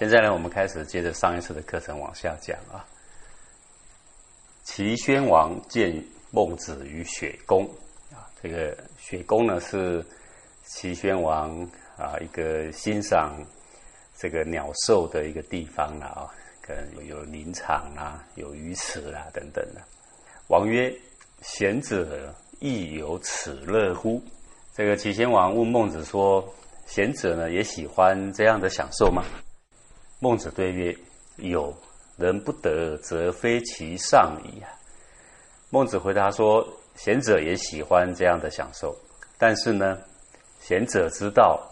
现在呢，我们开始接着上一次的课程往下讲啊。齐宣王见孟子于雪宫啊，这个雪宫呢是齐宣王啊一个欣赏这个鸟兽的一个地方了啊，可能有林场啊，有鱼池啊等等的。王曰：“贤者亦有此乐乎？”这个齐宣王问孟子说：“贤者呢也喜欢这样的享受吗？”孟子对曰：“有。”人不得，则非其上矣！孟子回答说：“贤者也喜欢这样的享受，但是呢，贤者知道，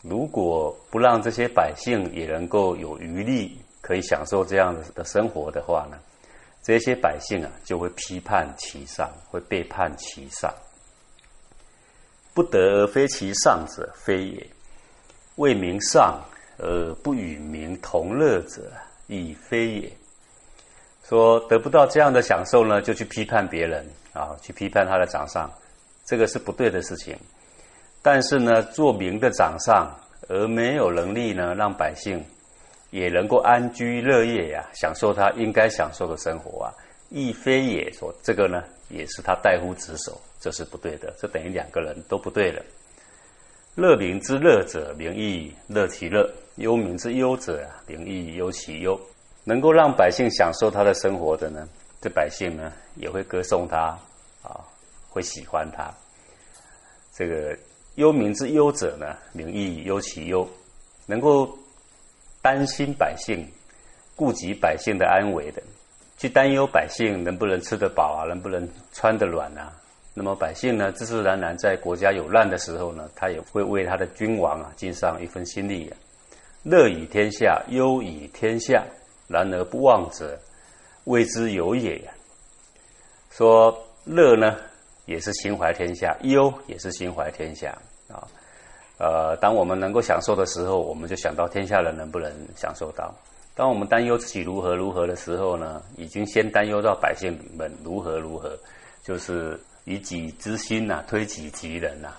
如果不让这些百姓也能够有余力可以享受这样的生活的话呢，这些百姓啊就会批判其上，会背叛其上。不得而非其上者，非也；为民上而不与民同乐者。”亦非也。说得不到这样的享受呢，就去批判别人啊，去批判他的掌上，这个是不对的事情。但是呢，做明的掌上而没有能力呢，让百姓也能够安居乐业呀，享受他应该享受的生活啊，亦非也。说这个呢，也是他代乎职守，这是不对的。这等于两个人都不对了。乐民之乐者，民亦乐其乐。忧民之忧者，民亦忧其忧。能够让百姓享受他的生活的呢，这百姓呢也会歌颂他啊，会喜欢他。这个忧民之忧者呢，民亦忧其忧。能够担心百姓、顾及百姓的安危的，去担忧百姓能不能吃得饱啊，能不能穿得暖啊。那么百姓呢，自自然然在国家有难的时候呢，他也会为他的君王啊尽上一份心力呀。乐以天下，忧以天下。然而不忘者，谓之有也。说乐呢，也是心怀天下；忧也是心怀天下啊。呃，当我们能够享受的时候，我们就想到天下人能不能享受到；当我们担忧自己如何如何的时候呢，已经先担忧到百姓们如何如何，就是以己之心呐，推己及人呐。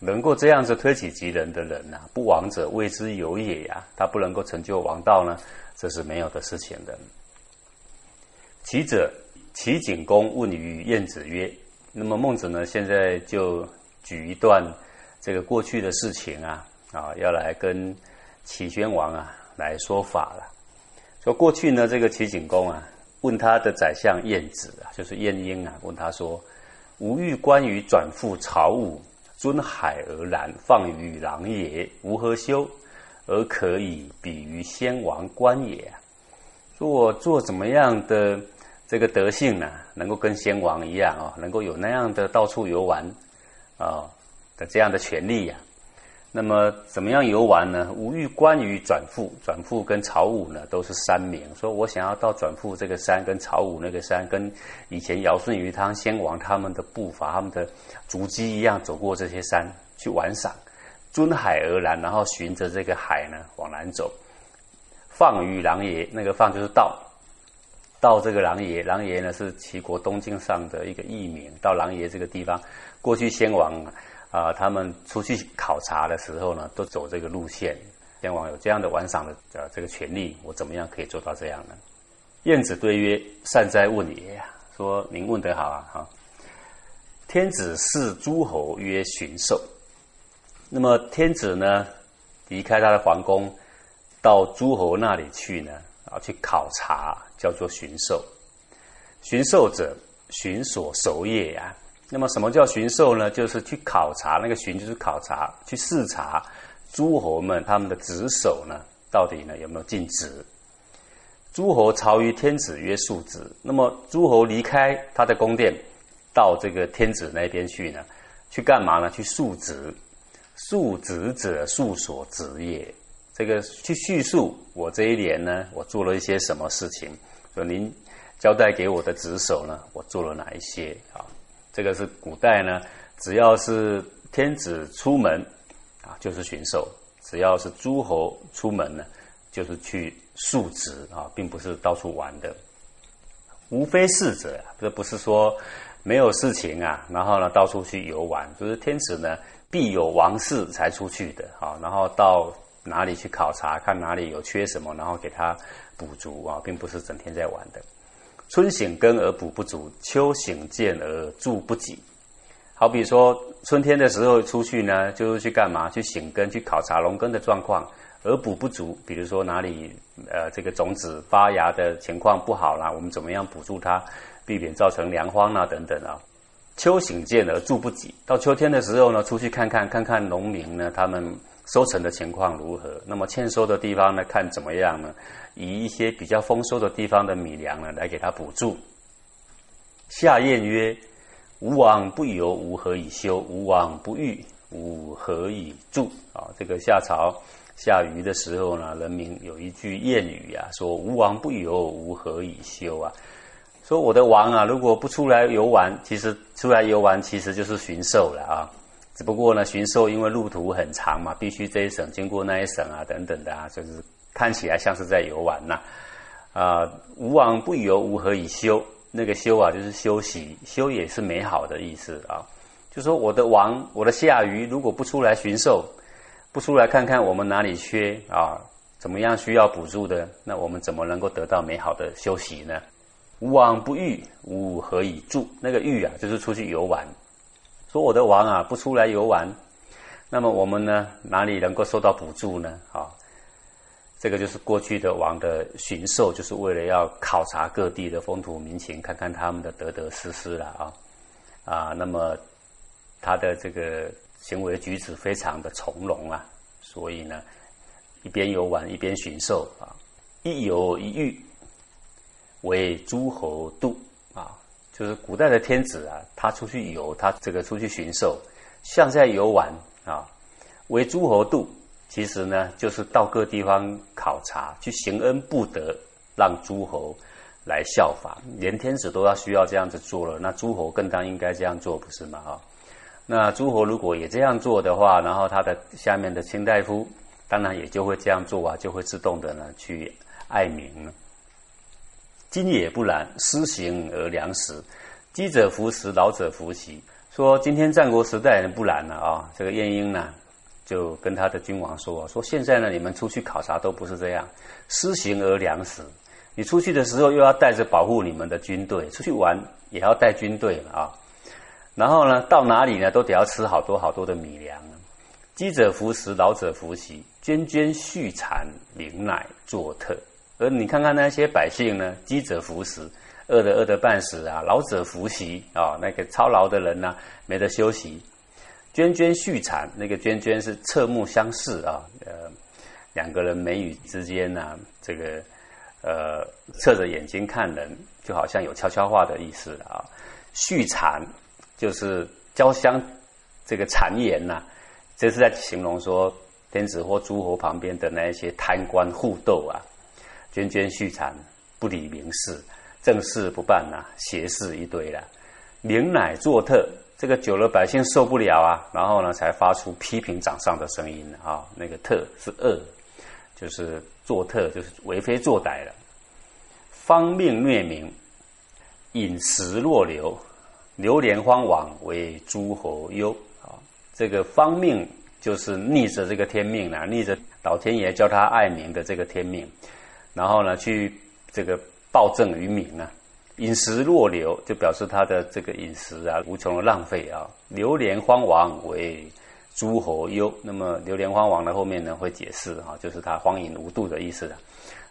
能够这样子推己及人的人呐，不王者谓之有也呀。他不能够成就王道呢，这是没有的事情的。其者，齐景公问于晏子曰：“那么孟子呢？现在就举一段这个过去的事情啊，啊，要来跟齐宣王啊来说法了。说过去呢，这个齐景公啊，问他的宰相晏子啊，就是晏婴啊，问他说：‘吾欲观于转复朝武。’尊海而南，放于狼也，吾何修，而可以比于先王观也。做做怎么样的这个德性呢？能够跟先王一样啊，能够有那样的到处游玩啊的这样的权利呀？那么怎么样游玩呢？无欲关于转复，转复跟曹武呢都是山名。说我想要到转复这个山，跟曹武那个山，跟以前尧舜禹汤先王他们的步伐、他们的足迹一样，走过这些山去玩赏，尊海而南，然后循着这个海呢往南走。放于狼爷，那个放就是到，到这个狼爷，狼爷呢是齐国东境上的一个艺名。到狼爷这个地方，过去先王。啊，他们出去考察的时候呢，都走这个路线。天王有这样的玩赏的呃这个权利，我怎么样可以做到这样呢？晏子对曰：“善哉问也呀！说您问得好啊！哈，天子视诸侯曰巡狩。那么天子呢，离开他的皇宫，到诸侯那里去呢，啊，去考察，叫做巡狩。巡狩者，巡所守也呀。”那么什么叫巡狩呢？就是去考察，那个巡就是考察，去视察诸侯们他们的职守呢，到底呢有没有尽职？诸侯朝于天子曰述职。那么诸侯离开他的宫殿，到这个天子那边去呢，去干嘛呢？去述职。述职者，述所职也。这个去叙述我这一年呢，我做了一些什么事情？说您交代给我的职守呢，我做了哪一些啊？这个是古代呢，只要是天子出门啊，就是巡狩；只要是诸侯出门呢，就是去述职啊，并不是到处玩的。无非事者，这不是说没有事情啊，然后呢到处去游玩，就是天子呢必有王事才出去的啊，然后到哪里去考察，看哪里有缺什么，然后给他补足啊，并不是整天在玩的。春醒耕而补不足，秋醒见而助不己。好比说春天的时候出去呢，就是去干嘛？去醒耕，去考察农耕的状况，而补不足。比如说哪里呃这个种子发芽的情况不好啦，我们怎么样补助它，避免造成粮荒啊等等啊。秋醒见而助不给。到秋天的时候呢，出去看看看看农民呢，他们收成的情况如何？那么欠收的地方呢，看怎么样呢？以一些比较丰收的地方的米粮呢，来给他补助。夏谚曰：“吾往不游，吾何以休？吾往不遇，吾何以助？”啊，这个夏朝下雨的时候呢，人民有一句谚语啊，说：“吾往不游，吾何以休？”啊，说我的王啊，如果不出来游玩，其实出来游玩其实就是巡狩了啊。只不过呢，巡狩因为路途很长嘛，必须这一省经过那一省啊，等等的啊，就是。看起来像是在游玩呐，啊，无往不游，无何以休？那个休啊，就是休息，休也是美好的意思啊。就说我的王，我的夏鱼，如果不出来巡狩，不出来看看我们哪里缺啊，怎么样需要补助的，那我们怎么能够得到美好的休息呢？无往不遇，无何以住？那个遇啊，就是出去游玩。说我的王啊，不出来游玩，那么我们呢，哪里能够受到补助呢？啊？这个就是过去的王的巡狩，就是为了要考察各地的风土民情，看看他们的得得失失了啊啊！那么他的这个行为举止非常的从容啊，所以呢，一边游玩一边巡狩啊，一游一遇为诸侯度啊，就是古代的天子啊，他出去游，他这个出去巡狩，像在游玩啊，为诸侯度。其实呢，就是到各地方考察，去行恩不得，让诸侯来效法，连天子都要需要这样子做了，那诸侯更当应该这样做，不是吗？啊，那诸侯如果也这样做的话，然后他的下面的卿大夫，当然也就会这样做啊，就会自动的呢去爱民了。今也不然，施行而良食，饥者服食，老者服息。说今天战国时代不然了啊，这个晏婴呢。就跟他的君王说：“说现在呢，你们出去考察都不是这样，施行而粮食。你出去的时候又要带着保护你们的军队，出去玩也要带军队了啊。然后呢，到哪里呢都得要吃好多好多的米粮。饥者服食，老者服息，涓涓续产，民乃作特。而你看看那些百姓呢，饥者服食，饿得饿得半死啊；老者服席啊，那个操劳的人呢，没得休息。”涓涓续产，那个涓涓是侧目相视啊，呃，两个人眉宇之间呢，这个呃，侧着眼睛看人，就好像有悄悄话的意思啊。续产就是交相这个谗言呐，这是在形容说天子或诸侯旁边的那一些贪官互斗啊。涓涓续产，不理名事，正事不办呐，邪事一堆了，明乃作特。这个久了，百姓受不了啊，然后呢，才发出批评掌上的声音啊。那个特是恶，就是作特，就是为非作歹了。方命虐民，饮食若流，流连荒往，为诸侯忧啊。这个方命就是逆着这个天命啊，逆着老天爷叫他爱民的这个天命，然后呢，去这个暴政于民啊。饮食若流，就表示他的这个饮食啊，无穷的浪费啊。流连荒王为诸侯忧。那么流连荒王的后面呢，会解释哈，就是他荒淫无度的意思了。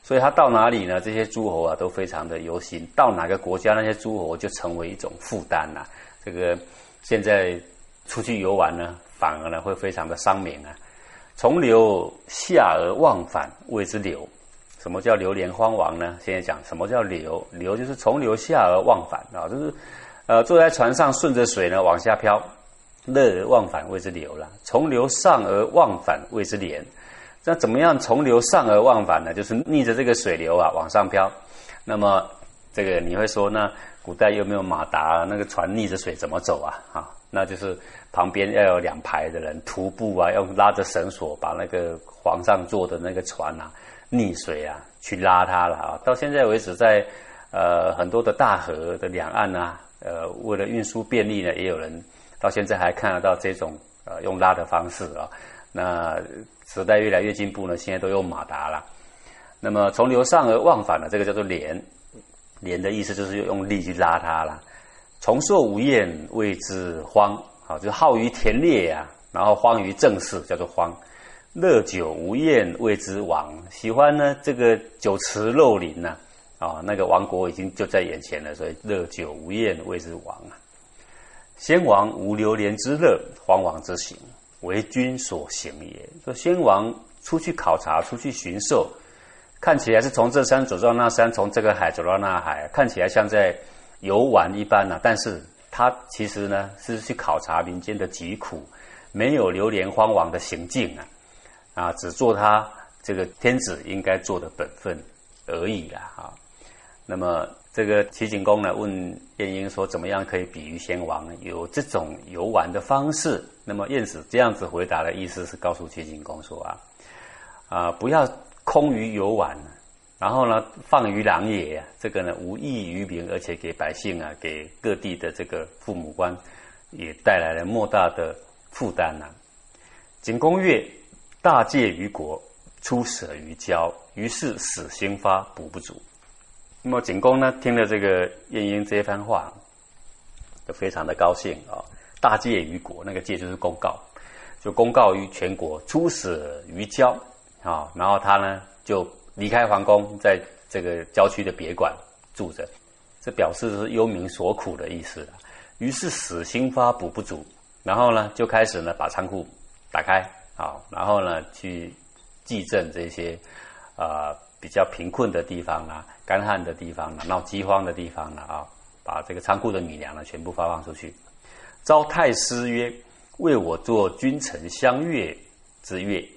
所以他到哪里呢？这些诸侯啊，都非常的忧心。到哪个国家，那些诸侯就成为一种负担呐。这个现在出去游玩呢，反而呢会非常的伤民啊。从流下而忘返，谓之流。什么叫流连荒亡呢？现在讲什么叫流？流就是从流下而忘返啊，就是呃坐在船上顺着水呢往下漂，乐而忘返谓之流了。从流上而忘返谓之连。那怎么样从流上而忘返呢？就是逆着这个水流啊往上漂。那么这个你会说，那古代又没有马达？那个船逆着水怎么走啊？啊，那就是旁边要有两排的人徒步啊，要拉着绳索把那个皇上坐的那个船啊。溺水啊，去拉它了啊！到现在为止，在呃很多的大河的两岸呢，呃，为了运输便利呢，也有人到现在还看得到这种呃用拉的方式啊。那时代越来越进步呢，现在都用马达了。那么从流上而忘返呢，这个叫做连，连的意思就是用力去拉它了。重寿无厌谓之荒，好，就是好于田猎呀，然后荒于政事，叫做荒。乐酒无厌谓之王，喜欢呢这个酒池肉林呐，啊，那个王国已经就在眼前了，所以乐酒无厌谓之王啊。先王无流连之乐，荒王之行为君所行也。说先王出去考察，出去巡狩，看起来是从这山走到那山，从这个海走到那海，看起来像在游玩一般呐。但是他其实呢是去考察民间的疾苦，没有流连荒王的行径啊。啊，只做他这个天子应该做的本分而已啦！啊，那么这个齐景公呢问晏婴说：“怎么样可以比喻先王有这种游玩的方式？”那么晏子这样子回答的意思是告诉齐景公说：“啊啊，不要空于游玩，然后呢放于狼野，这个呢无益于民，而且给百姓啊，给各地的这个父母官也带来了莫大的负担呐。”景公曰。大戒于国，出舍于交，于是死心发，补不足。那么景公呢，听了这个晏婴这一番话，就非常的高兴啊。大戒于国，那个戒就是公告，就公告于全国，出舍于郊啊。然后他呢，就离开皇宫，在这个郊区的别馆住着，这表示是忧民所苦的意思。于是死心发，补不足。然后呢，就开始呢，把仓库打开。好，然后呢，去祭赈这些啊比较贫困的地方啊、干旱的地方啊、闹饥荒的地方了啊，把这个仓库的米粮呢全部发放出去。招太师曰：“为我做君臣相悦之乐。”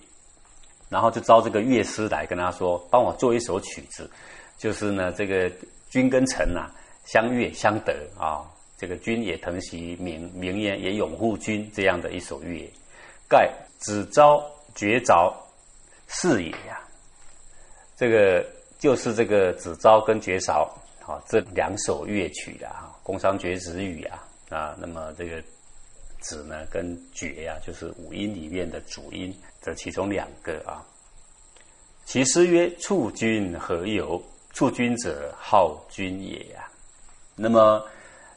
然后就招这个乐师来跟他说：“帮我做一首曲子，就是呢这个君跟臣呐相悦相得啊，这个君也疼惜民，民也也拥护君这样的一首乐。”盖子昭绝招是也呀，这个就是这个子昭跟绝招啊，这两首乐曲啊，宫商角徵羽啊啊，那么这个子呢跟绝呀，就是五音里面的主音，这其中两个啊。其诗曰：“处君何由？处君者，好君也呀。”那么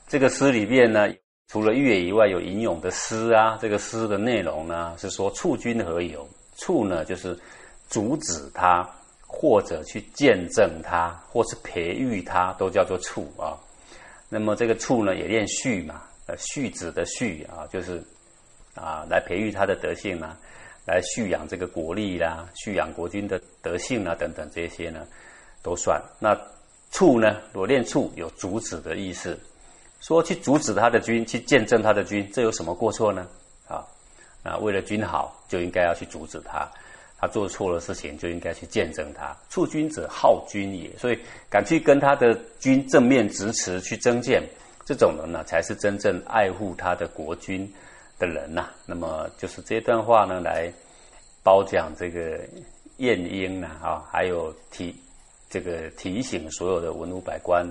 这个诗里面呢？除了乐以外，有吟咏的诗啊。这个诗的内容呢，是说促君何由？促呢，就是阻止他，或者去见证他，或是培育他，都叫做促啊。那么这个促呢，也念畜嘛，呃，畜子的畜啊，就是啊，来培育他的德性啊，来蓄养这个国力啦，蓄养国君的德性啊，等等这些呢，都算。那促呢，我念促有阻止的意思。说去阻止他的军，去见证他的军，这有什么过错呢？啊，啊，为了军好，就应该要去阻止他；他做错了事情，就应该去见证他。促军者，好君也。所以，敢去跟他的军正面直持去争谏，这种人呢，才是真正爱护他的国君的人呐。那么，就是这段话呢，来褒奖这个晏婴呢，啊，还有提这个提醒所有的文武百官，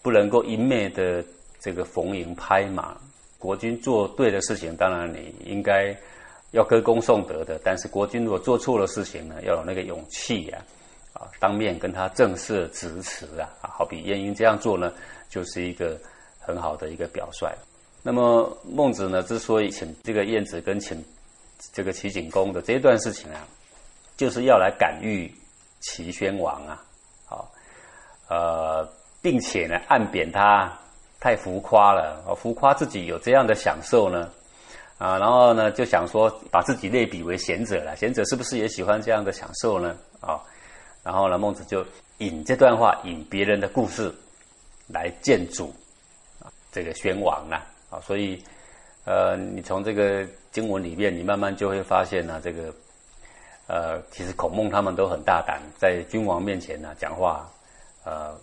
不能够一昧的。这个逢迎拍马，国君做对的事情，当然你应该要歌功颂德的。但是国君如果做错了事情呢，要有那个勇气呀，啊，当面跟他正式直辞啊，啊，好比晏婴这样做呢，就是一个很好的一个表率。那么孟子呢，之所以请这个晏子跟请这个齐景公的这段事情啊，就是要来感遇齐宣王啊，好，呃，并且呢，暗贬他。太浮夸了，浮夸自己有这样的享受呢，啊，然后呢就想说把自己类比为贤者了，贤者是不是也喜欢这样的享受呢？啊，然后呢孟子就引这段话，引别人的故事来见主，这个宣王啊，啊，所以呃，你从这个经文里面，你慢慢就会发现呢，这个呃，其实孔孟他们都很大胆，在君王面前呢讲话，呃，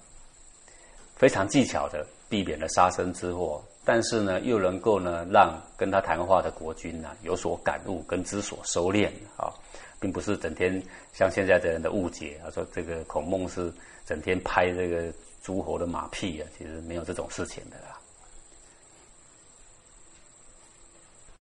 非常技巧的。避免了杀身之祸，但是呢，又能够呢让跟他谈话的国君呢有所感悟跟知所收敛啊，并不是整天像现在的人的误解啊，说这个孔孟是整天拍这个诸侯的马屁啊，其实没有这种事情的啦。